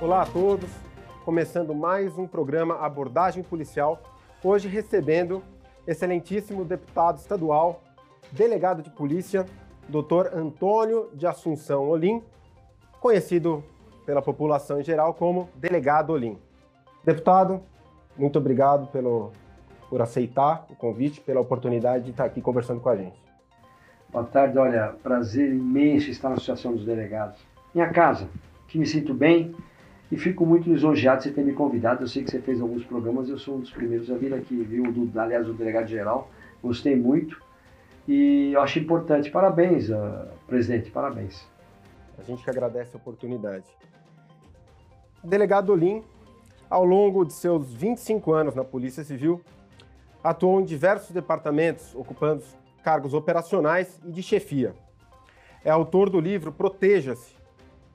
Olá a todos, começando mais um programa Abordagem Policial, hoje recebendo excelentíssimo deputado estadual, delegado de polícia, Dr. Antônio de Assunção Olim, conhecido pela população em geral como Delegado Olim. Deputado, muito obrigado pelo, por aceitar o convite, pela oportunidade de estar aqui conversando com a gente. Boa tarde, olha, prazer imenso estar na Associação dos Delegados. Minha casa, que me sinto bem e fico muito lisonjeado de você ter me convidado. Eu sei que você fez alguns programas, eu sou um dos primeiros a vir aqui, viu? Do, aliás, o delegado geral, gostei muito e eu acho importante. Parabéns, uh, presidente, parabéns. A gente que agradece a oportunidade. Delegado Olim, ao longo de seus 25 anos na Polícia Civil, atuou em diversos departamentos, ocupando cargos operacionais e de chefia. É autor do livro Proteja-se,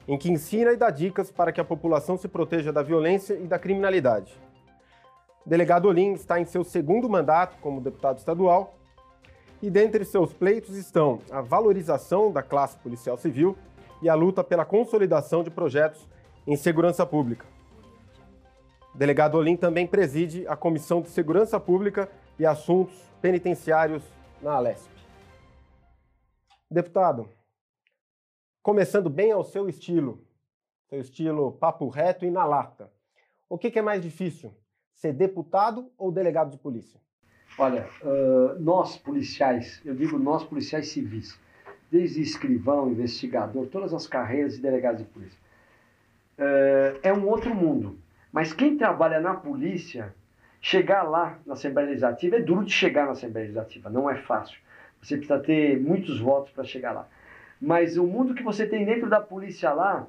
em que ensina e dá dicas para que a população se proteja da violência e da criminalidade. Delegado Olim está em seu segundo mandato como deputado estadual e dentre seus pleitos estão a valorização da classe policial civil e a luta pela consolidação de projetos em segurança pública. Delegado Olim também preside a Comissão de Segurança Pública e Assuntos Penitenciários na Alesp. Deputado, começando bem ao seu estilo, seu estilo papo reto e na lata. O que, que é mais difícil, ser deputado ou delegado de polícia? Olha, uh, nós policiais, eu digo nós policiais civis, desde escrivão, investigador, todas as carreiras de delegado de polícia, uh, é um outro mundo. Mas quem trabalha na polícia Chegar lá na Assembleia Legislativa é duro de chegar na Assembleia Legislativa, não é fácil. Você precisa ter muitos votos para chegar lá. Mas o mundo que você tem dentro da polícia lá,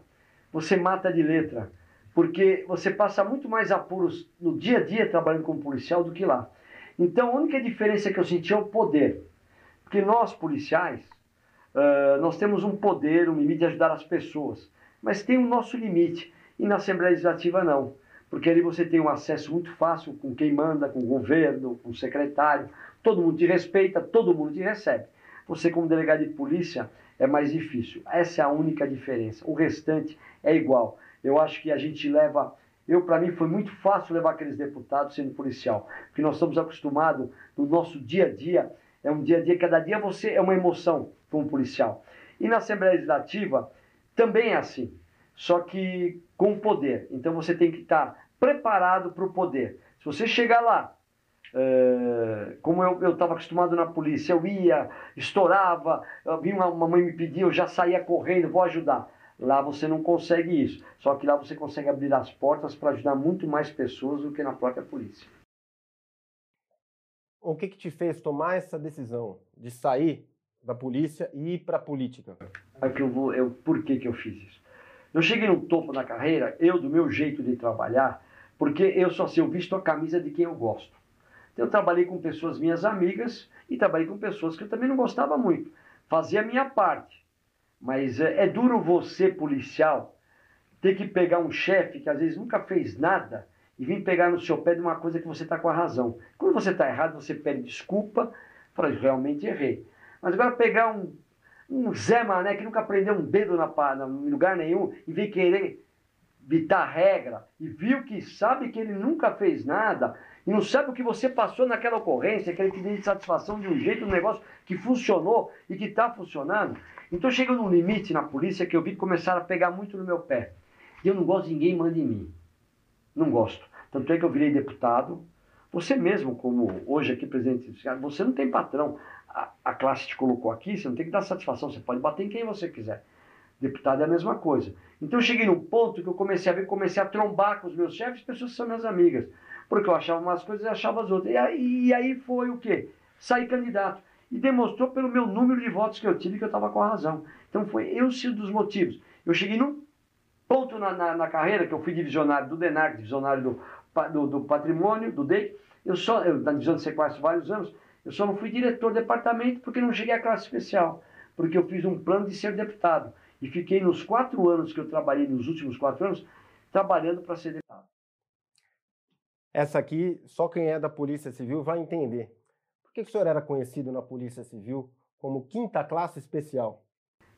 você mata de letra. Porque você passa muito mais apuros no dia a dia trabalhando como policial do que lá. Então a única diferença que eu senti é o poder. Porque nós, policiais, uh, nós temos um poder, um limite de ajudar as pessoas. Mas tem o nosso limite. E na Assembleia Legislativa não porque ali você tem um acesso muito fácil com quem manda, com o governo, com o secretário, todo mundo te respeita, todo mundo te recebe. Você, como delegado de polícia, é mais difícil. Essa é a única diferença. O restante é igual. Eu acho que a gente leva. Eu, para mim, foi muito fácil levar aqueles deputados sendo policial, porque nós estamos acostumados no nosso dia a dia. É um dia a dia, cada dia você é uma emoção como policial. E na Assembleia Legislativa também é assim, só que com poder. Então você tem que estar preparado para o poder. Se você chegar lá, é, como eu estava acostumado na polícia, eu ia, estourava, eu vinha uma, uma mãe me pedir, eu já saía correndo, vou ajudar. Lá você não consegue isso. Só que lá você consegue abrir as portas para ajudar muito mais pessoas do que na própria polícia. O que, que te fez tomar essa decisão de sair da polícia e ir para a política? É que eu vou, eu, por que, que eu fiz isso? Eu cheguei no topo da carreira, eu, do meu jeito de trabalhar, porque eu só sei, eu visto a camisa de quem eu gosto. Eu trabalhei com pessoas minhas amigas e trabalhei com pessoas que eu também não gostava muito. Fazia a minha parte. Mas é, é duro você, policial, ter que pegar um chefe que às vezes nunca fez nada e vir pegar no seu pé de uma coisa que você está com a razão. Quando você está errado, você pede desculpa, fala, realmente errei. Mas agora pegar um um Zé Mané que nunca prendeu um dedo na, na, em lugar nenhum e veio querer ditar regra e viu que sabe que ele nunca fez nada e não sabe o que você passou naquela ocorrência, que ele te deu satisfação de um jeito, um negócio que funcionou e que está funcionando. Então chega num limite na polícia que eu vi que começaram a pegar muito no meu pé. E eu não gosto de ninguém manda em mim. Não gosto. Tanto é que eu virei deputado. Você mesmo, como hoje aqui presidente, você não tem patrão a, a classe te colocou aqui, você não tem que dar satisfação, você pode bater em quem você quiser. Deputado é a mesma coisa. Então eu cheguei num ponto que eu comecei a ver, comecei a trombar com os meus chefes, pessoas que são minhas amigas. Porque eu achava umas coisas e achava as outras. E aí, e aí foi o quê? Saí candidato. E demonstrou pelo meu número de votos que eu tive que eu estava com a razão. Então foi eu sim dos motivos. Eu cheguei num ponto na, na, na, carreira que eu fui divisionário do DENAR, divisionário do, do, do patrimônio, do DEI. Eu só, eu, na divisão de sequestro vários anos, eu só não fui diretor do departamento porque não cheguei à classe especial, porque eu fiz um plano de ser deputado. E fiquei nos quatro anos que eu trabalhei, nos últimos quatro anos, trabalhando para ser deputado. Essa aqui, só quem é da Polícia Civil vai entender. Por que, o senhor era conhecido na Polícia Civil como quinta classe especial?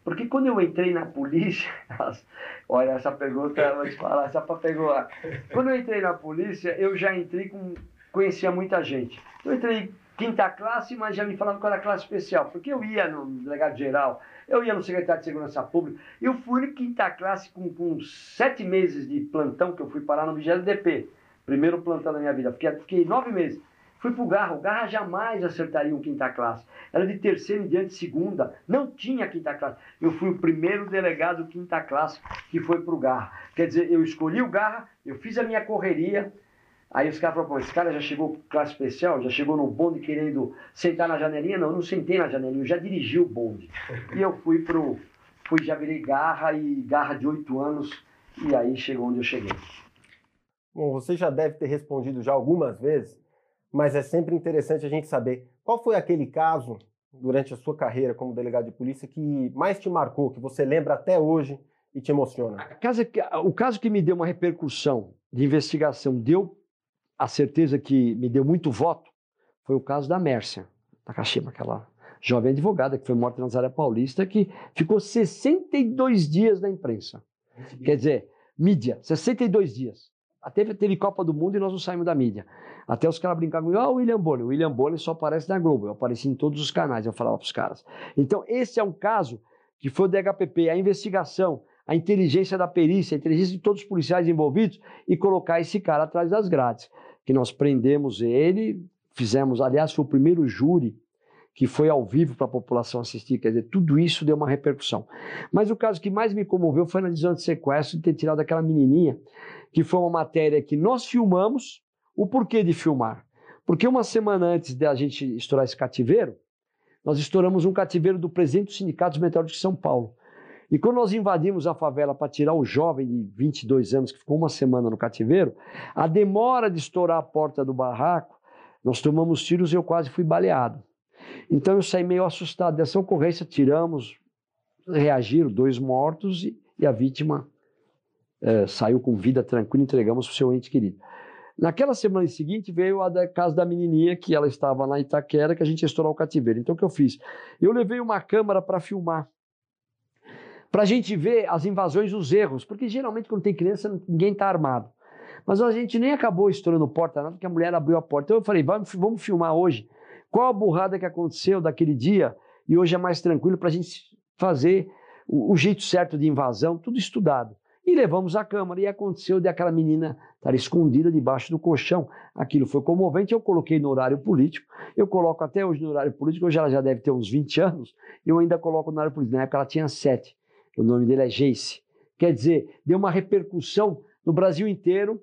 Porque quando eu entrei na polícia, olha, essa pergunta, eu vou te falar, só para pegar. Quando eu entrei na polícia, eu já entrei com. conhecia muita gente. Eu entrei quinta classe, mas já me falavam que era classe especial, porque eu ia no delegado geral, eu ia no secretário de Segurança Pública, eu fui quinta classe com, com sete meses de plantão, que eu fui parar no 20 DP, primeiro plantão da minha vida, fiquei, fiquei nove meses. Fui pro Garra, o Garra jamais acertaria um quinta classe. Era de terceiro em diante, segunda, não tinha quinta classe. Eu fui o primeiro delegado quinta classe que foi pro Garra. Quer dizer, eu escolhi o Garra, eu fiz a minha correria, Aí os caras falaram, pô, esse cara já chegou classe especial, já chegou no bonde querendo sentar na janelinha? Não, eu não sentei na janelinha, eu já dirigi o bonde. E eu fui pro. Fui, já virei garra e garra de oito anos, e aí chegou onde eu cheguei. Bom, você já deve ter respondido já algumas vezes, mas é sempre interessante a gente saber qual foi aquele caso durante a sua carreira como delegado de polícia que mais te marcou, que você lembra até hoje e te emociona. O caso que me deu uma repercussão de investigação, deu a certeza que me deu muito voto foi o caso da Mércia Takashima, aquela jovem advogada que foi morta na Nazaré Paulista, que ficou 62 dias na imprensa. Quer dizer, mídia, 62 dias. Até teve Copa do Mundo e nós não saímos da mídia. Até os caras brincavam comigo, ah, o William Bonner. O William Bonner só aparece na Globo. Eu apareci em todos os canais, eu falava para os caras. Então, esse é um caso que foi o DHPP, a investigação, a inteligência da perícia, a inteligência de todos os policiais envolvidos e colocar esse cara atrás das grades que nós prendemos ele, fizemos, aliás, foi o primeiro júri que foi ao vivo para a população assistir, quer dizer, tudo isso deu uma repercussão. Mas o caso que mais me comoveu foi na decisão de sequestro de ter tirado aquela menininha, que foi uma matéria que nós filmamos. O porquê de filmar? Porque uma semana antes de a gente estourar esse cativeiro, nós estouramos um cativeiro do presidente do Sindicato Metalúrgicos de São Paulo. E quando nós invadimos a favela para tirar o jovem de 22 anos, que ficou uma semana no cativeiro, a demora de estourar a porta do barraco, nós tomamos tiros e eu quase fui baleado. Então eu saí meio assustado dessa ocorrência, tiramos, reagiram, dois mortos e, e a vítima é, saiu com vida tranquila, entregamos para o seu ente querido. Naquela semana seguinte veio a da, casa da menininha, que ela estava lá em Itaquera, que a gente ia estourar o cativeiro. Então o que eu fiz? Eu levei uma câmera para filmar para a gente ver as invasões, os erros, porque geralmente quando tem criança ninguém está armado. Mas a gente nem acabou estourando porta nada, porque a mulher abriu a porta. Então eu falei, vamos, vamos filmar hoje qual a burrada que aconteceu daquele dia e hoje é mais tranquilo para a gente fazer o, o, jeito certo de invasão, tudo estudado. E levamos a câmera e aconteceu de aquela menina estar escondida debaixo do colchão. Aquilo foi comovente, eu coloquei no horário político, eu coloco até hoje no horário político, hoje ela já deve ter uns 20 anos, eu ainda coloco no horário político. Na época ela tinha 7 o nome dele é Jace. Quer dizer, deu uma repercussão no Brasil inteiro.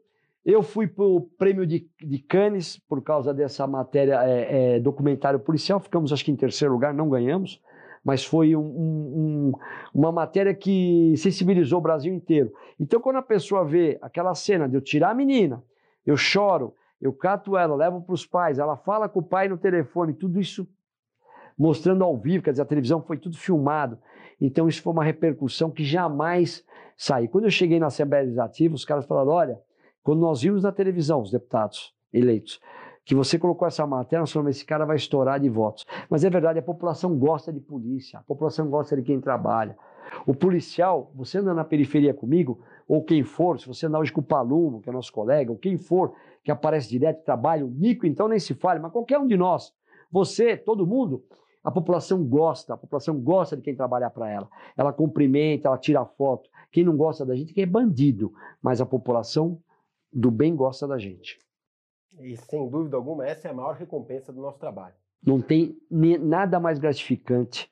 Eu fui para o prêmio de, de, Cannes por causa dessa matéria, é, é, documentário policial. Ficamos, acho que, em terceiro lugar, não ganhamos, mas foi um, um, uma matéria que sensibilizou o Brasil inteiro. Então, quando a pessoa vê aquela cena de eu tirar a menina, eu choro, eu cato ela, levo para os pais, ela fala com o pai no telefone, tudo isso mostrando ao vivo, quer dizer, a televisão foi tudo filmado. Então isso foi uma repercussão que jamais saiu. Quando eu cheguei na Assembleia Legislativa, os caras falaram: olha, quando nós vimos na televisão, os deputados eleitos, que você colocou essa matéria, nós falamos, esse cara vai estourar de votos. Mas é verdade, a população gosta de polícia, a população gosta de quem trabalha. O policial, você anda na periferia comigo, ou quem for, se você andar hoje com o Palumo, que é nosso colega, ou quem for, que aparece direto, trabalha, o Nico, então nem se fale, mas qualquer um de nós, você, todo mundo, a população gosta, a população gosta de quem trabalhar para ela. Ela cumprimenta, ela tira foto. Quem não gosta da gente é bandido, mas a população do bem gosta da gente. E sem dúvida alguma, essa é a maior recompensa do nosso trabalho. Não tem nada mais gratificante,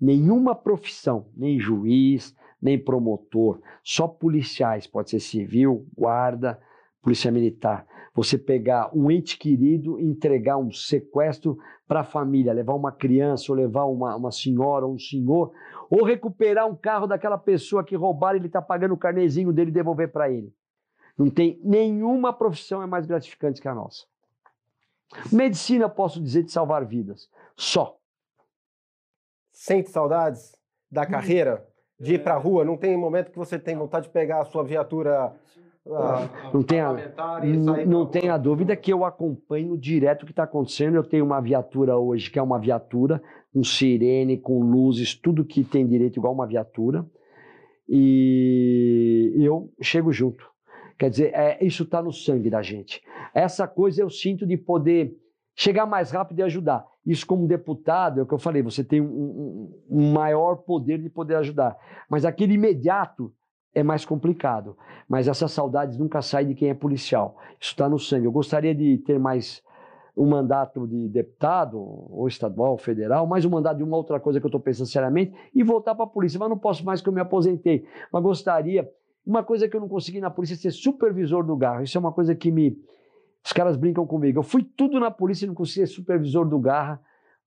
nenhuma profissão, nem juiz, nem promotor, só policiais, pode ser civil, guarda, polícia militar. Você pegar um ente querido e entregar um sequestro para a família, levar uma criança, ou levar uma, uma senhora, ou um senhor, ou recuperar um carro daquela pessoa que roubaram e ele está pagando o carnezinho dele e devolver para ele. Não tem nenhuma profissão é mais gratificante que a nossa. Medicina, posso dizer, de salvar vidas. Só. Sente saudades da hum. carreira? De ir para a rua? Não tem momento que você tem vontade de pegar a sua viatura a, não tenha, não tenha dúvida que eu acompanho direto o que está acontecendo. Eu tenho uma viatura hoje que é uma viatura com sirene, com luzes, tudo que tem direito igual uma viatura. E eu chego junto. Quer dizer, é, isso está no sangue da gente. Essa coisa eu sinto de poder chegar mais rápido e ajudar. Isso, como deputado, é o que eu falei, você tem um, um, um maior poder de poder ajudar. Mas aquele imediato é mais complicado. Mas essas saudades nunca saem de quem é policial. Isso está no sangue. Eu gostaria de ter mais um mandato de deputado, ou estadual, ou federal, mais um mandato de uma outra coisa que eu estou pensando seriamente, e voltar para a polícia. Mas não posso mais que eu me aposentei. Mas gostaria. Uma coisa que eu não consegui na polícia é ser supervisor do Garra. Isso é uma coisa que me. Os caras brincam comigo. Eu fui tudo na polícia e não consegui ser supervisor do Garra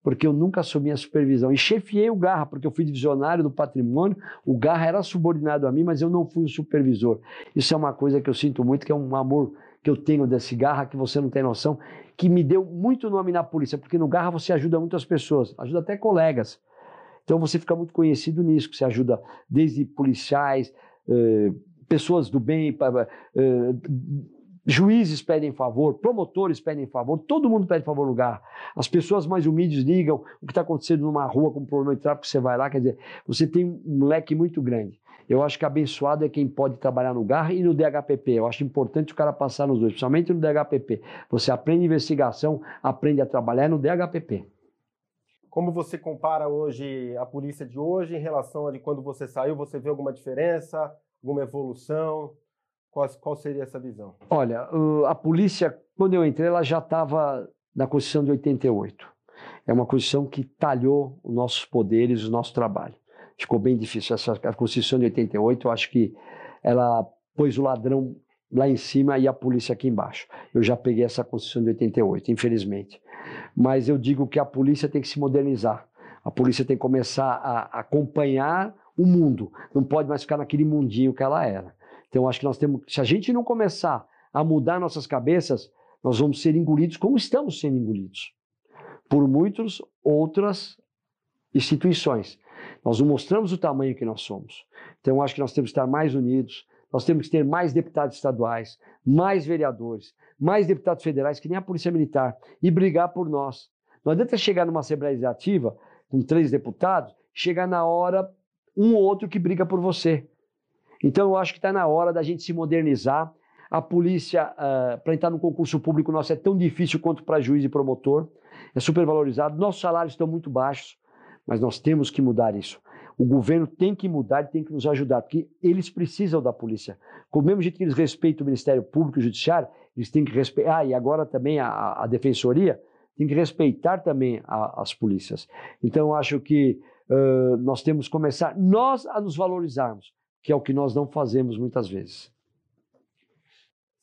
porque eu nunca assumi a supervisão. E chefiei o Garra, porque eu fui divisionário do patrimônio, o Garra era subordinado a mim, mas eu não fui o supervisor. Isso é uma coisa que eu sinto muito, que é um amor que eu tenho desse Garra, que você não tem noção, que me deu muito nome na polícia, porque no Garra você ajuda muitas pessoas, ajuda até colegas. Então você fica muito conhecido nisso, que você ajuda desde policiais, eh, pessoas do bem, eh, Juízes pedem favor, promotores pedem favor, todo mundo pede favor no lugar. As pessoas mais humildes ligam o que está acontecendo numa rua com problema de tráfego, você vai lá, quer dizer, você tem um leque muito grande. Eu acho que abençoado é quem pode trabalhar no GAR e no DHPP. Eu acho importante o cara passar nos dois, principalmente no DHPP. Você aprende investigação, aprende a trabalhar no DHPP. Como você compara hoje a polícia de hoje em relação a de quando você saiu? Você vê alguma diferença, alguma evolução? Qual, qual seria essa visão? Olha, a polícia, quando eu entrei, ela já estava na Constituição de 88. É uma Constituição que talhou os nossos poderes, o nosso trabalho. Ficou bem difícil. Essa, a Constituição de 88, eu acho que ela pôs o ladrão lá em cima e a polícia aqui embaixo. Eu já peguei essa Constituição de 88, infelizmente. Mas eu digo que a polícia tem que se modernizar. A polícia tem que começar a acompanhar o mundo. Não pode mais ficar naquele mundinho que ela era. Então, acho que nós temos, se a gente não começar a mudar nossas cabeças, nós vamos ser engolidos como estamos sendo engolidos por muitas outras instituições. Nós não mostramos o tamanho que nós somos. Então, acho que nós temos que estar mais unidos, nós temos que ter mais deputados estaduais, mais vereadores, mais deputados federais, que nem a Polícia Militar, e brigar por nós. Não adianta chegar numa Assembleia Legislativa com três deputados, chegar na hora um ou outro que briga por você. Então, eu acho que está na hora da gente se modernizar. A polícia, uh, para entrar no concurso público nosso, é tão difícil quanto para juiz e promotor. É super valorizado. Nossos salários estão muito baixos, mas nós temos que mudar isso. O governo tem que mudar e tem que nos ajudar, porque eles precisam da polícia. Com o mesmo jeito que eles respeitam o Ministério Público e o Judiciário, eles têm que respeitar. Ah, e agora também a, a Defensoria tem que respeitar também a, as polícias. Então, eu acho que uh, nós temos que começar, nós a nos valorizarmos que é o que nós não fazemos muitas vezes.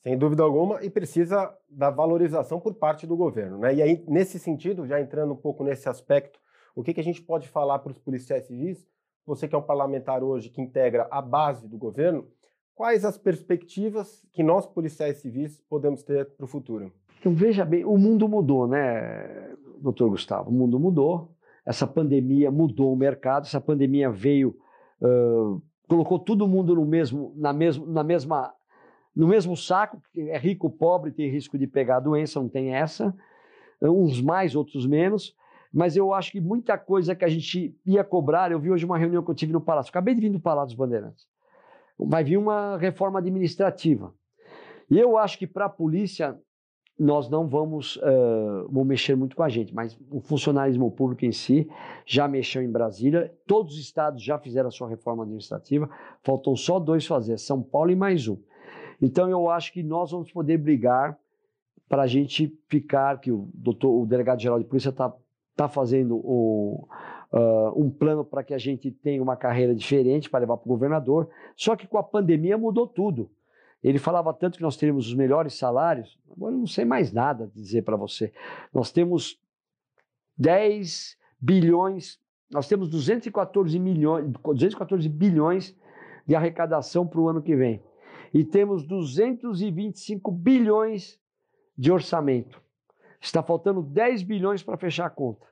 Sem dúvida alguma, e precisa da valorização por parte do governo. Né? E aí, nesse sentido, já entrando um pouco nesse aspecto, o que, que a gente pode falar para os policiais civis? Você que é um parlamentar hoje que integra a base do governo, quais as perspectivas que nós, policiais civis, podemos ter para o futuro? Então, veja bem, o mundo mudou, né, doutor Gustavo? O mundo mudou, essa pandemia mudou o mercado, essa pandemia veio uh, colocou todo mundo no mesmo, na, mesmo, na mesma, no mesmo saco, é rico, pobre, tem risco de pegar a doença, não tem essa, uns mais, outros menos, mas eu acho que muita coisa que a gente ia cobrar, eu vi hoje uma reunião que eu tive no Palácio, acabei de vir do Palácio dos Bandeirantes, vai vir uma reforma administrativa, e eu acho que para a polícia nós não vamos, uh, vamos mexer muito com a gente, mas o funcionalismo público em si já mexeu em Brasília, todos os estados já fizeram a sua reforma administrativa, faltam só dois fazer, São Paulo e mais um. Então eu acho que nós vamos poder brigar para a gente ficar, que o, doutor, o delegado-geral de polícia está tá fazendo o, uh, um plano para que a gente tenha uma carreira diferente para levar para o governador, só que com a pandemia mudou tudo. Ele falava tanto que nós teríamos os melhores salários, agora eu não sei mais nada dizer para você. Nós temos 10 bilhões, nós temos 214 milhões, 214 bilhões de arrecadação para o ano que vem. E temos 225 bilhões de orçamento. Está faltando 10 bilhões para fechar a conta.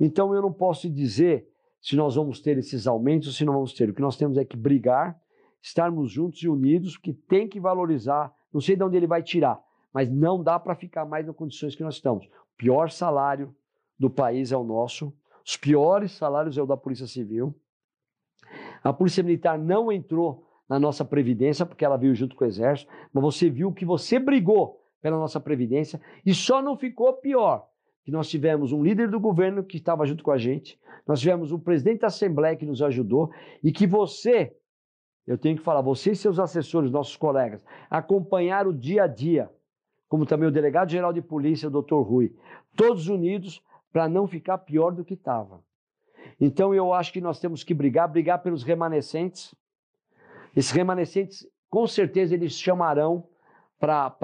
Então eu não posso dizer se nós vamos ter esses aumentos ou se não vamos ter. O que nós temos é que brigar estarmos juntos e unidos, que tem que valorizar. Não sei de onde ele vai tirar, mas não dá para ficar mais nas condições que nós estamos. O pior salário do país é o nosso, os piores salários é o da Polícia Civil. A Polícia Militar não entrou na nossa Previdência, porque ela veio junto com o Exército, mas você viu que você brigou pela nossa Previdência e só não ficou pior que nós tivemos um líder do governo que estava junto com a gente, nós tivemos um presidente da Assembleia que nos ajudou e que você, eu tenho que falar, você e seus assessores, nossos colegas, acompanharam o dia a dia, como também o delegado-geral de polícia, o doutor Rui, todos unidos para não ficar pior do que estava. Então eu acho que nós temos que brigar, brigar pelos remanescentes. Esses remanescentes, com certeza, eles chamarão para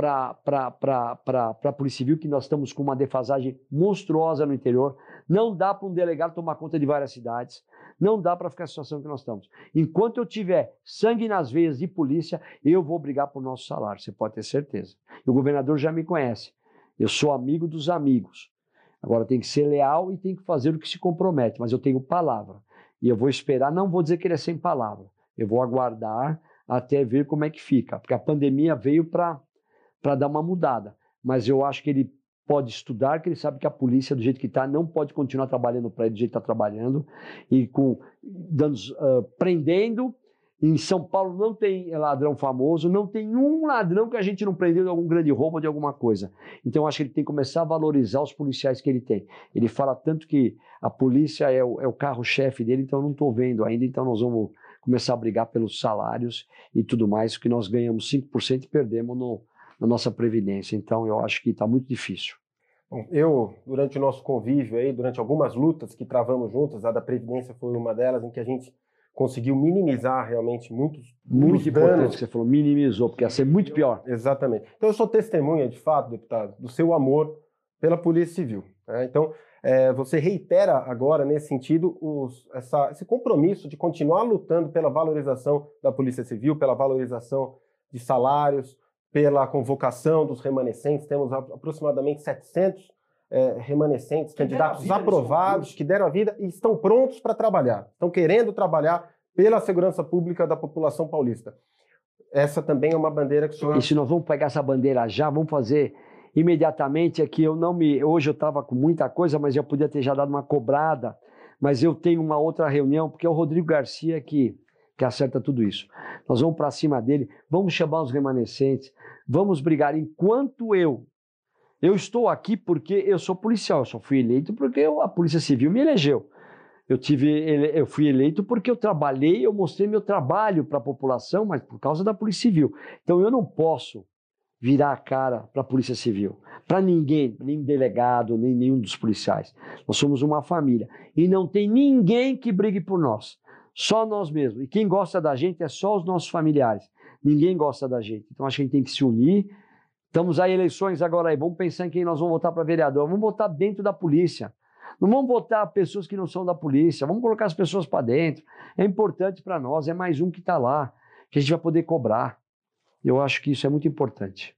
a Polícia Civil, que nós estamos com uma defasagem monstruosa no interior. Não dá para um delegado tomar conta de várias cidades. Não dá para ficar a situação que nós estamos. Enquanto eu tiver sangue nas veias de polícia, eu vou brigar por nosso salário, você pode ter certeza. E o governador já me conhece. Eu sou amigo dos amigos. Agora tem que ser leal e tem que fazer o que se compromete, mas eu tenho palavra. E eu vou esperar, não vou dizer que ele é sem palavra. Eu vou aguardar até ver como é que fica, porque a pandemia veio para dar uma mudada. Mas eu acho que ele pode estudar, que ele sabe que a polícia, do jeito que está, não pode continuar trabalhando para ele do jeito que está trabalhando, e com dando, uh, prendendo. Em São Paulo não tem ladrão famoso, não tem um ladrão que a gente não prendeu de algum grande roubo de alguma coisa. Então acho que ele tem que começar a valorizar os policiais que ele tem. Ele fala tanto que a polícia é o, é o carro-chefe dele, então eu não estou vendo ainda, então nós vamos começar a brigar pelos salários e tudo mais, que nós ganhamos 5% e perdemos no, na nossa previdência. Então eu acho que está muito difícil. Bom, eu, durante o nosso convívio aí, durante algumas lutas que travamos juntas, a da Previdência foi uma delas, em que a gente conseguiu minimizar realmente muitos, muito muitos importante danos. que você falou, minimizou, porque ia ser muito pior. Exatamente. Então eu sou testemunha, de fato, deputado, do seu amor pela Polícia Civil. né? Então, é, você reitera agora, nesse sentido, os- essa- esse compromisso de continuar lutando pela valorização da Polícia Civil, pela valorização de salários, pela convocação dos remanescentes. Temos aproximadamente 700 é, remanescentes, Que candidatos vida aprovados, que deram a vida e estão prontos para trabalhar, estão querendo trabalhar pela segurança pública da população paulista. Essa também é uma bandeira que o senhor E se nós vamos pegar essa bandeira já, vamos fazer imediatamente aqui. Eu não me. Hoje eu estava com muita coisa, mas eu podia ter já dado uma cobrada. Mas eu tenho uma outra reunião, porque é o Rodrigo Garcia que, que acerta tudo isso. Nós vamos para cima dele, vamos chamar os remanescentes, vamos brigar. Enquanto eu. Eu estou aqui porque eu sou policial, eu só fui eleito porque eu- a Polícia Civil me elegeu. Eu, tive, eu fui eleito porque eu trabalhei, eu mostrei meu trabalho para a população, mas por causa da Polícia Civil. Então eu não posso virar a cara para a Polícia Civil, para ninguém, nem delegado, nem nenhum dos policiais. Nós somos uma família e não tem ninguém que brigue por nós, só nós mesmos. E quem gosta da gente é só os nossos familiares. Ninguém gosta da gente. Então acho que a gente tem que se unir. Estamos aí eleições agora aí, vamos pensar em quem nós vamos votar para vereador. Vamos votar dentro da polícia. Não vamos votar pessoas que não são da polícia, vamos colocar as pessoas para dentro. É importante para nós, é mais um que está lá, que a gente vai poder cobrar. Eu acho que isso é muito importante.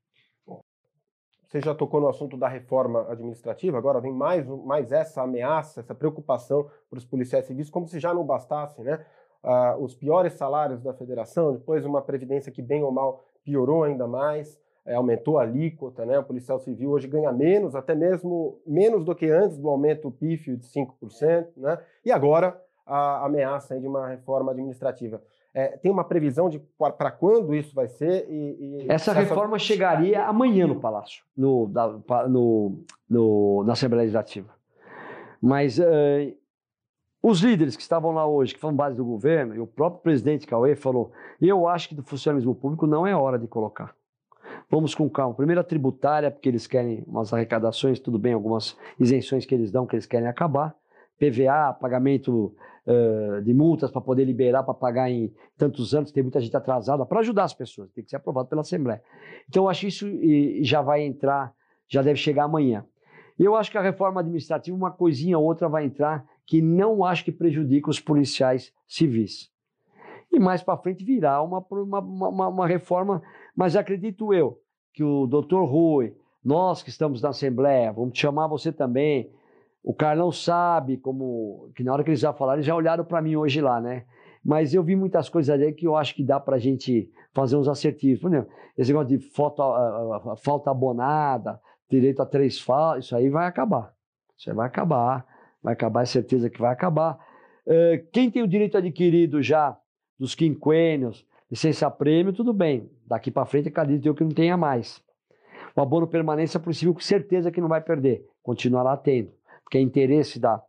Você já tocou no assunto da reforma administrativa, agora vem mais, mais essa ameaça, essa preocupação para os policiais civis, como se já não bastasse, né? Ah, os piores salários da federação, depois uma previdência que, bem ou mal, piorou ainda mais, eh, aumentou a alíquota, né? O policial civil hoje ganha menos, até mesmo menos do que antes do aumento pífio de 5%, né? E agora a ameaça de uma reforma administrativa. Eh, tem uma previsão de para quando isso vai ser? E, e Essa reforma chegaria amanhã no Palácio, no, da- no- no- na Assembleia Legislativa. Mas eh, os líderes que estavam lá hoje, que foram base do governo, e o próprio presidente Cauê falou: eu acho que do funcionalismo público não é hora de colocar. Vamos com calma. Primeiro a tributária, porque eles querem umas arrecadações, tudo bem, algumas isenções que eles dão que eles querem acabar. PVA, pagamento eh, de multas para poder liberar para pagar em tantos anos, tem muita gente atrasada, para ajudar as pessoas, tem que ser aprovado pela Assembleia. Então, eu acho isso e, já vai entrar, já deve chegar amanhã. E eu acho que a reforma administrativa, uma coisinha ou outra vai entrar, que não acho que prejudica os policiais civis. E mais para frente virá uma, uma, uma, uma reforma, mas acredito eu que o doutor Rui, nós que estamos na Assembleia, vamos chamar você também, o Carlão sabe como, que na hora que eles já falaram, eles já olharam para mim hoje lá, né? mas eu vi muitas coisas ali que eu acho que dá para a gente fazer uns assertivos. Por exemplo, esse negócio de foto, uh, falta abonada, direito a três faltas, isso aí vai acabar. Isso aí vai acabar, vai acabar, é certeza que vai acabar. Uh, quem tem o direito adquirido já dos quinquênios, licença-prêmio, tudo bem. Daqui para frente, acredito eu que não tenha mais. O abono permanência possível, com certeza que não vai perder, continuará tendo, porque é interesse da,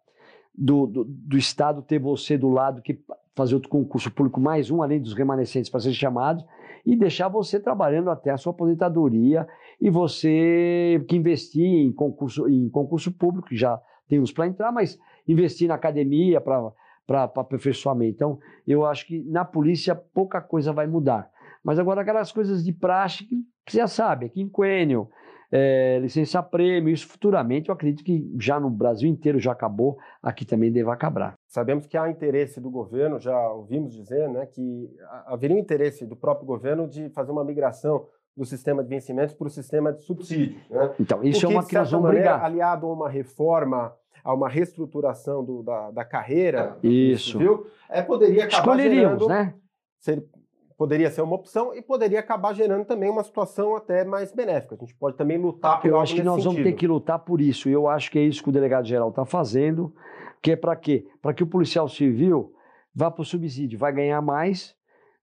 do, do, do Estado ter você do lado que fazer outro concurso público, mais um, além dos remanescentes para ser chamados, e deixar você trabalhando até a sua aposentadoria e você que investir em concurso, em concurso público, já tem uns para entrar, mas investir na academia para para aperfeiçoamento. Então, eu acho que na polícia pouca coisa vai mudar. Mas agora aquelas coisas de praxe que você já sabe, quinquênio, é, licença prêmio, isso futuramente eu acredito que já no Brasil inteiro já acabou, aqui também deva acabar. Sabemos que há interesse do governo, já ouvimos dizer, né, que haveria um interesse do próprio governo de fazer uma migração do sistema de vencimentos para o sistema de subsídio. Né? Então, isso é uma que nós vamos brigar. Aliado a uma reforma a uma reestruturação do, da, da carreira Isso. Civil, é, poderia acabar Escolheríamos, gerando, né? Ser, poderia ser uma opção e poderia acabar gerando também uma situação até mais benéfica. A gente pode também lutar por Eu acho que nós sentido. vamos ter que lutar por isso. E eu acho que é isso que o delegado-geral está fazendo, que é para quê? Para que o policial civil vá para o subsídio, vai ganhar mais,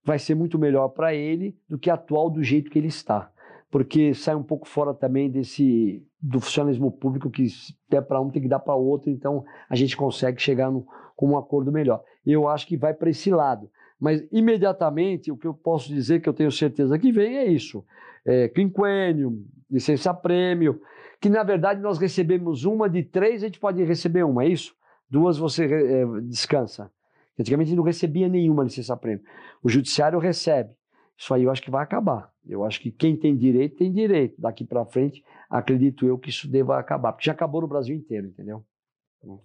vai ser muito melhor para ele do que atual do jeito que ele está porque sai um pouco fora também desse do funcionalismo público que der para um tem que dar para outro, então a gente consegue chegar com um acordo melhor. Eu acho que vai para esse lado, mas imediatamente o que eu posso dizer que eu tenho certeza que vem é isso: é, quinquênio, licença prêmio, que na verdade nós recebemos uma de três, a gente pode receber uma, é isso? Duas você é, descansa. Antigamente não recebia nenhuma licença prêmio. O judiciário recebe. Isso aí eu acho que vai acabar. Eu acho que quem tem direito, tem direito. Daqui para frente, acredito eu que isso deva acabar, porque já acabou no Brasil inteiro, entendeu?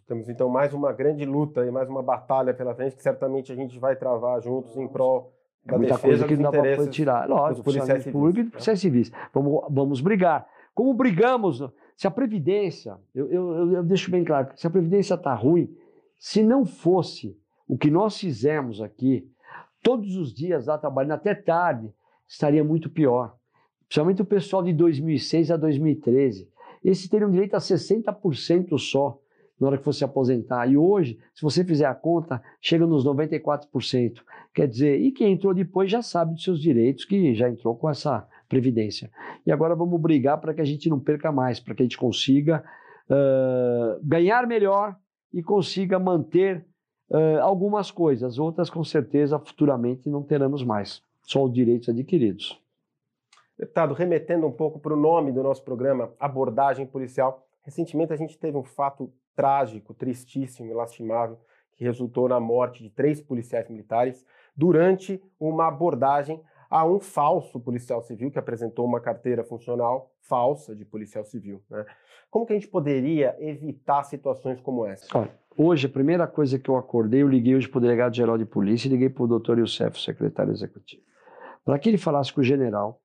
Temos então mais uma grande luta e mais uma batalha pela frente que certamente a gente vai travar juntos em prol da Muita defesa coisa que dos não dá para tirar. Lógico, policiais públicos e policiais civis. Vamos, vamos brigar. Como brigamos, se a Previdência, eu, eu, eu deixo bem claro, se a Previdência está ruim, se não fosse o que nós fizemos aqui, todos os dias lá trabalhando até tarde, estaria muito pior. Principalmente o pessoal de 2006 a 2013. Esses teriam direito a 60% só na hora que fosse aposentar. E hoje, se você fizer a conta, chega nos 94%. Quer dizer, e quem entrou depois já sabe dos seus direitos, que já entrou com essa previdência. E agora vamos brigar para que a gente não perca mais, para que a gente consiga uh, ganhar melhor e consiga manter uh, algumas coisas. Outras, com certeza, futuramente não teremos mais só os direitos adquiridos. Deputado, remetendo um pouco para o nome do nosso programa, abordagem policial, recentemente a gente teve um fato trágico, tristíssimo e lastimável, que resultou na morte de três policiais militares durante uma abordagem a um falso policial civil que apresentou uma carteira funcional falsa de policial civil. Né? Como que a gente poderia evitar situações como essa? Olha, hoje, a primeira coisa que eu acordei, eu liguei hoje para o delegado-geral de polícia e liguei para o doutor Youssef, secretário executivo para que ele falasse com o general,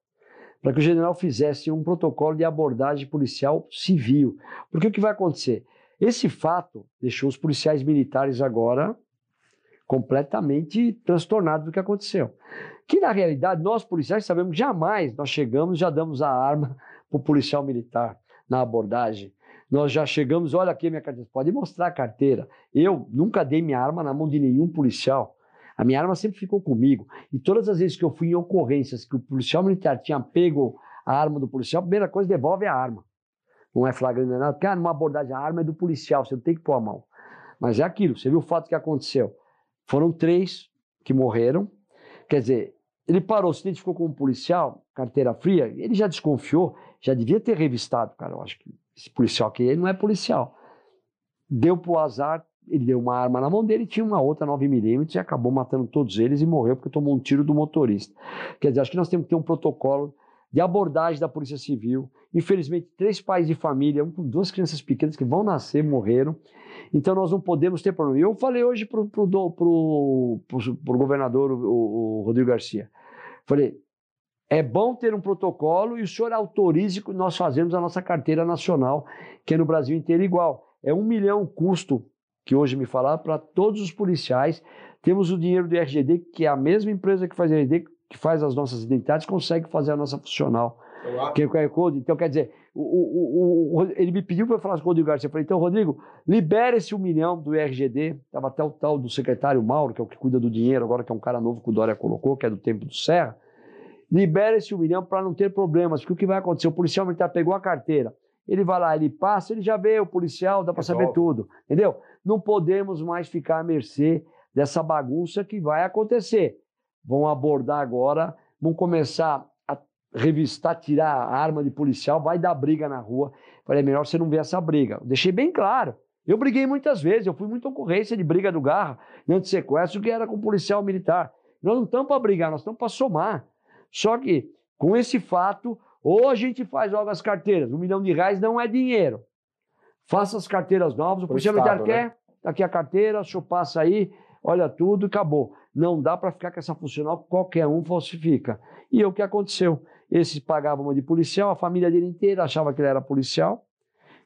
para que o general fizesse um protocolo de abordagem policial civil. Porque o que vai acontecer? Esse fato deixou os policiais militares agora completamente transtornados do que aconteceu. Que na realidade nós policiais sabemos jamais nós chegamos já damos a arma para o policial militar na abordagem. Nós já chegamos, olha aqui minha carteira, pode mostrar a carteira. Eu nunca dei minha arma na mão de nenhum policial. A minha arma sempre ficou comigo. E todas as vezes que eu fui em ocorrências que o policial militar tinha pego a arma do policial, a primeira coisa, devolve a arma. Não é flagrante nada, porque ah, numa abordagem, a arma é do policial, você não tem que pôr a mão. Mas é aquilo, você viu o fato que aconteceu. Foram três que morreram. Quer dizer, ele parou, se identificou como policial, carteira fria, ele já desconfiou, já devia ter revistado, cara. Eu acho que esse policial aqui ele não é policial. Deu pro azar, ele deu uma arma na mão dele, tinha uma outra 9mm e acabou matando todos eles e morreu porque tomou um tiro do motorista. Quer dizer, acho que nós temos que ter um protocolo de abordagem da Polícia Civil. Infelizmente, três pais de família, um com duas crianças pequenas que vão nascer, morreram. Então, nós não podemos ter problema. Eu falei hoje para o governador, o, o Rodrigo Garcia. Falei, é bom ter um protocolo e o senhor autorize que nós fazemos a nossa carteira nacional, que é no Brasil inteiro igual. É um milhão o custo que hoje me falaram, para todos os policiais Temos o dinheiro do RGD, que é a mesma empresa que faz RGD, que faz as nossas identidades, consegue fazer a nossa funcional. Que é o QR Code. Então, quer dizer, o, o, o, ele me pediu para falar com o Rodrigo Garcia. Eu falei, então, Rodrigo, libere esse um milhão do RGD. Estava até o tal do secretário Mauro, que é o que cuida do dinheiro, agora que é um cara novo que o Dória colocou, que é do tempo do Serra. Libere esse um milhão para não ter problemas, porque o que vai acontecer? O policial militar pegou a carteira, ele vai lá, ele passa, ele já vê o policial, dá para saber tudo, entendeu? Não podemos mais ficar à mercê dessa bagunça que vai acontecer. Vão abordar agora, vão começar a revistar, tirar a arma de policial, vai dar briga na rua. Falei, é melhor você não ver essa briga. Deixei bem claro. Eu briguei muitas vezes, eu fui muita ocorrência de briga do Garra, de sequestro, que era com policial militar. Nós não estamos para brigar, nós estamos para somar. Só que, com esse fato, ou a gente faz logo as carteiras. Um milhão de reais não é dinheiro. Faça as carteiras novas, o policial militar né? quer, tá aqui a carteira, o senhor passa aí, olha tudo e acabou. Não dá para ficar com essa funcional, qualquer um falsifica. E é o que aconteceu. Esse pagava uma de policial, a família dele inteira achava que ele era policial,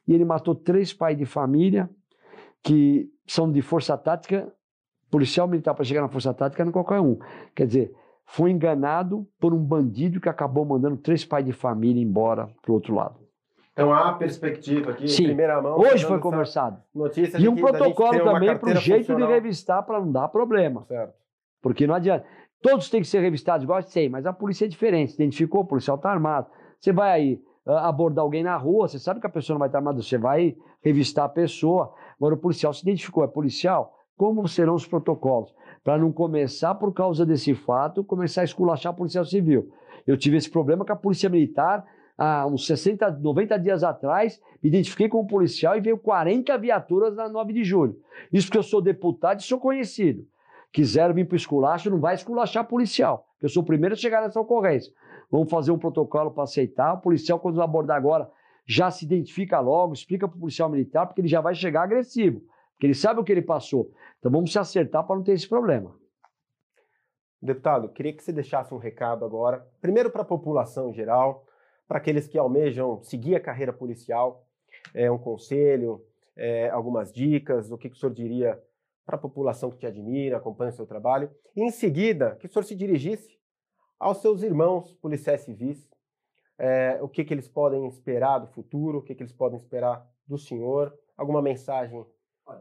e ele matou três pais de família que são de força tática. Policial militar para chegar na força tática não é qualquer um. Quer dizer, foi enganado por um bandido que acabou mandando três pais de família embora para o outro lado. Então há perspectiva aqui, Sim. em primeira mão. Hoje foi conversado. Notícia e um protocolo também para o jeito funcional. de revistar para não dar problema. Certo. Porque não adianta. Todos têm que ser revistados igual, sei, mas a polícia é diferente. Você identificou, o policial está armado. Você vai aí uh, abordar alguém na rua, você sabe que a pessoa não vai estar armada, você vai revistar a pessoa. Agora, o policial se identificou, é policial, como serão os protocolos? Para não começar, por causa desse fato, começar a esculachar a policial civil. Eu tive esse problema com a polícia militar há uns 60, 90 dias atrás, me identifiquei como policial e veio 40 viaturas na 9 de julho. Isso porque eu sou deputado e sou conhecido. Quiseram vir para o esculacho, não vai esculachar policial. Eu sou o primeiro a chegar nessa ocorrência. Vamos fazer um protocolo para aceitar. O policial, quando abordar agora, já se identifica logo, explica para o policial militar, porque ele já vai chegar agressivo. Porque ele sabe o que ele passou. Então vamos se acertar para não ter esse problema. Deputado, queria que você deixasse um recado agora, primeiro para a população em geral, para aqueles que almejam seguir a carreira policial, é, um conselho, é, algumas dicas, o que, que o senhor diria para a população que te admira, acompanha o seu trabalho, e em seguida, que o senhor se dirigisse aos seus irmãos policiais civis, é, o que, que eles podem esperar do futuro, o que, que eles podem esperar do senhor, alguma mensagem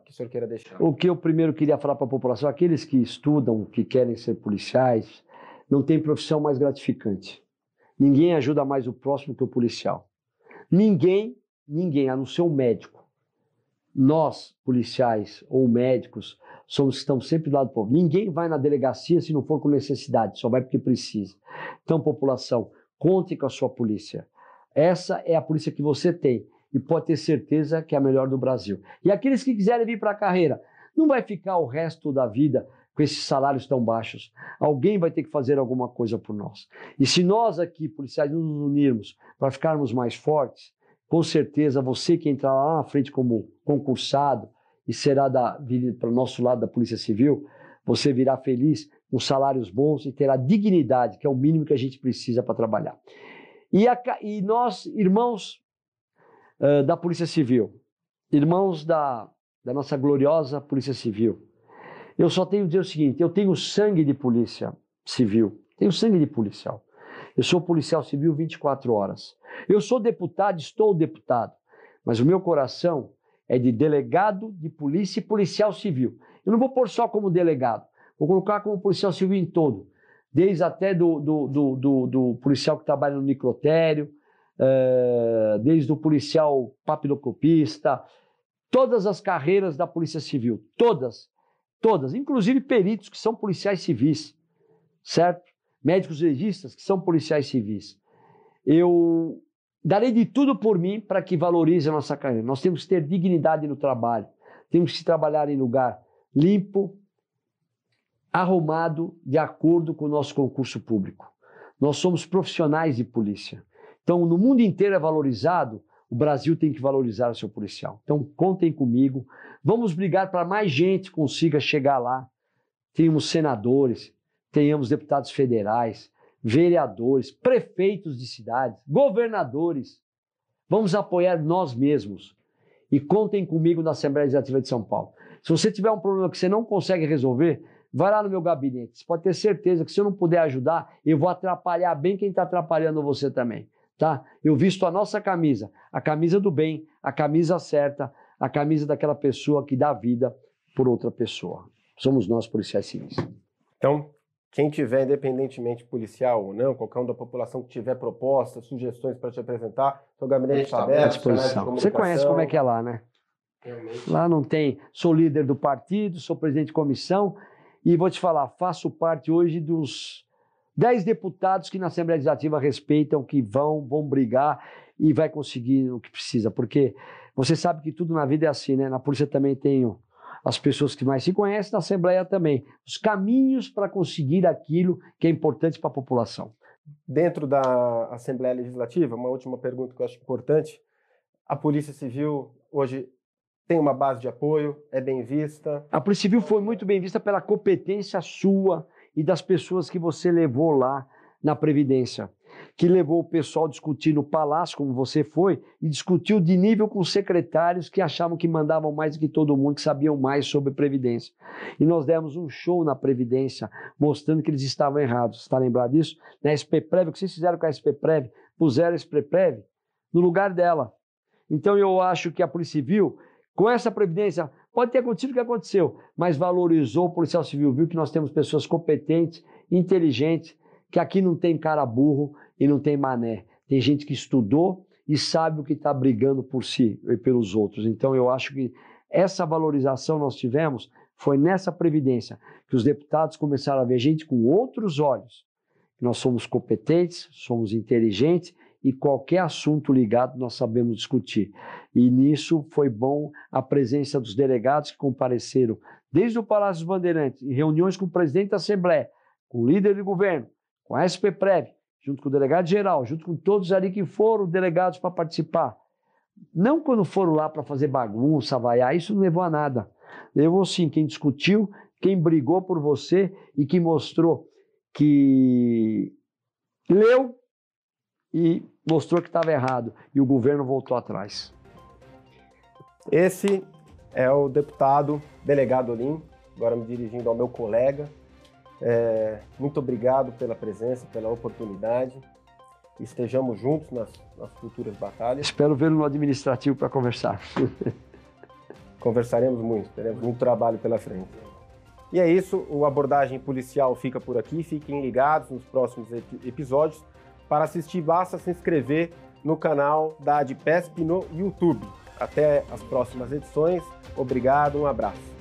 que o senhor queira deixar? O que eu primeiro queria falar para a população, aqueles que estudam, que querem ser policiais, não tem profissão mais gratificante. Ninguém ajuda mais o próximo que o policial. Ninguém, ninguém, a não ser o médico. Nós, policiais ou médicos, somos que estamos sempre do lado do povo. Ninguém vai na delegacia se não for com necessidade, só vai porque precisa. Então, população, conte com a sua polícia. Essa é a polícia que você tem e pode ter certeza que é a melhor do Brasil. E aqueles que quiserem vir para a carreira, não vai ficar o resto da vida com esses salários tão baixos. Alguém vai ter que fazer alguma coisa por nós. E se nós aqui, policiais, nos unirmos para ficarmos mais fortes, com certeza você que entrar lá na frente como concursado e será para o nosso lado da Polícia Civil, você virá feliz com salários bons e terá dignidade, que é o mínimo que a gente precisa para trabalhar. E, a, e nós, irmãos uh, da Polícia Civil, irmãos da, da nossa gloriosa Polícia Civil. Eu só tenho dizer o seguinte: eu tenho sangue de polícia civil, tenho sangue de policial. Eu sou policial civil 24 horas. Eu sou deputado, estou deputado, mas o meu coração é de delegado de polícia e policial civil. Eu não vou pôr só como delegado, vou colocar como policial civil em todo, desde até do, do, do, do, do policial que trabalha no microtério, é, desde o policial papilocopista, todas as carreiras da Polícia Civil, todas, todas, inclusive peritos que são policiais civis, certo? Médicos legistas que são policiais civis. Eu darei de tudo por mim para que valorize a nossa carreira. Nós temos que ter dignidade no trabalho, temos que trabalhar em lugar limpo, arrumado, de acordo com o nosso concurso público. Nós somos profissionais de polícia. Então, no mundo inteiro é valorizado, o Brasil tem que valorizar o seu policial. Então, contem comigo. Vamos brigar para mais gente consiga chegar lá. Tenhamos senadores, tenhamos deputados federais, vereadores, prefeitos de cidades, governadores. Vamos apoiar nós mesmos. E contem comigo na Assembleia Legislativa de São Paulo. Se você tiver um problema que você não consegue resolver, vai lá no meu gabinete. Você pode ter certeza que se eu não puder ajudar, eu vou atrapalhar bem quem está atrapalhando você também. Tá? Eu visto a nossa camisa, a camisa do bem, a camisa certa, a camisa daquela pessoa que dá vida por outra pessoa. Somos nós policiais civis. Então, quem tiver, independentemente policial ou não, qualquer um da população que tiver propostas, sugestões para te apresentar, seu gabinete está aberto. À disposição. Você conhece como é que é lá, né? Realmente. Lá não tem. Sou líder do partido, sou presidente de comissão e vou te falar, faço parte hoje dos dez deputados que na Assembleia Legislativa respeitam, que vão, vão brigar e vai conseguir o que precisa. Porque você sabe que tudo na vida é assim, né? Na polícia também tem as pessoas que mais se conhecem, na Assembleia também. Os caminhos para conseguir aquilo que é importante para a população. Dentro da Assembleia Legislativa, uma última pergunta que eu acho importante. A Polícia Civil hoje tem uma base de apoio, é bem vista. A Polícia Civil foi muito bem vista pela competência sua e das pessoas que você levou lá na Previdência, que levou o pessoal a discutir no Palácio, como você foi, e discutiu de nível com secretários que achavam que mandavam mais do que todo mundo, que sabiam mais sobre Previdência. E nós demos um show na Previdência, mostrando que eles estavam errados. Está lembrado disso? Na SPPrev, o que vocês fizeram com a SPPrev? Puseram a SPPrev no lugar dela. Então eu acho que a Polícia Civil com essa previdência, pode ter acontecido o que aconteceu, mas valorizou o policial civil, viu que nós temos pessoas competentes, inteligentes, que aqui não tem cara burro e não tem mané. Tem gente que estudou e sabe o que está brigando por si e pelos outros. Então eu acho que essa valorização nós tivemos foi nessa previdência que os deputados começaram a ver gente com outros olhos. Nós somos competentes, somos inteligentes e qualquer assunto ligado nós sabemos discutir. E nisso foi bom a presença dos delegados que compareceram desde o Palácio dos Bandeirantes, em reuniões com o presidente da Assembleia, com o líder de governo, com a SPPrev, junto com o delegado geral, junto com todos ali que foram delegados para participar. Não quando foram lá para fazer bagunça, vaiar, isso não levou a nada. Levou sim quem discutiu, quem brigou por você e que mostrou que leu e mostrou que estava errado e o governo voltou atrás. Esse é o deputado delegado Olim, agora me dirigindo ao meu colega. É, muito obrigado pela presença, pela oportunidade. Estejamos juntos nas, nas futuras batalhas. Espero vê-lo no administrativo para conversar. Conversaremos muito, teremos muito trabalho pela frente. E é isso, o abordagem policial fica por aqui. Fiquem ligados nos próximos episódios. Para assistir, basta se inscrever no canal da ADPESP no YouTube. Até as próximas edições. Obrigado, um abraço.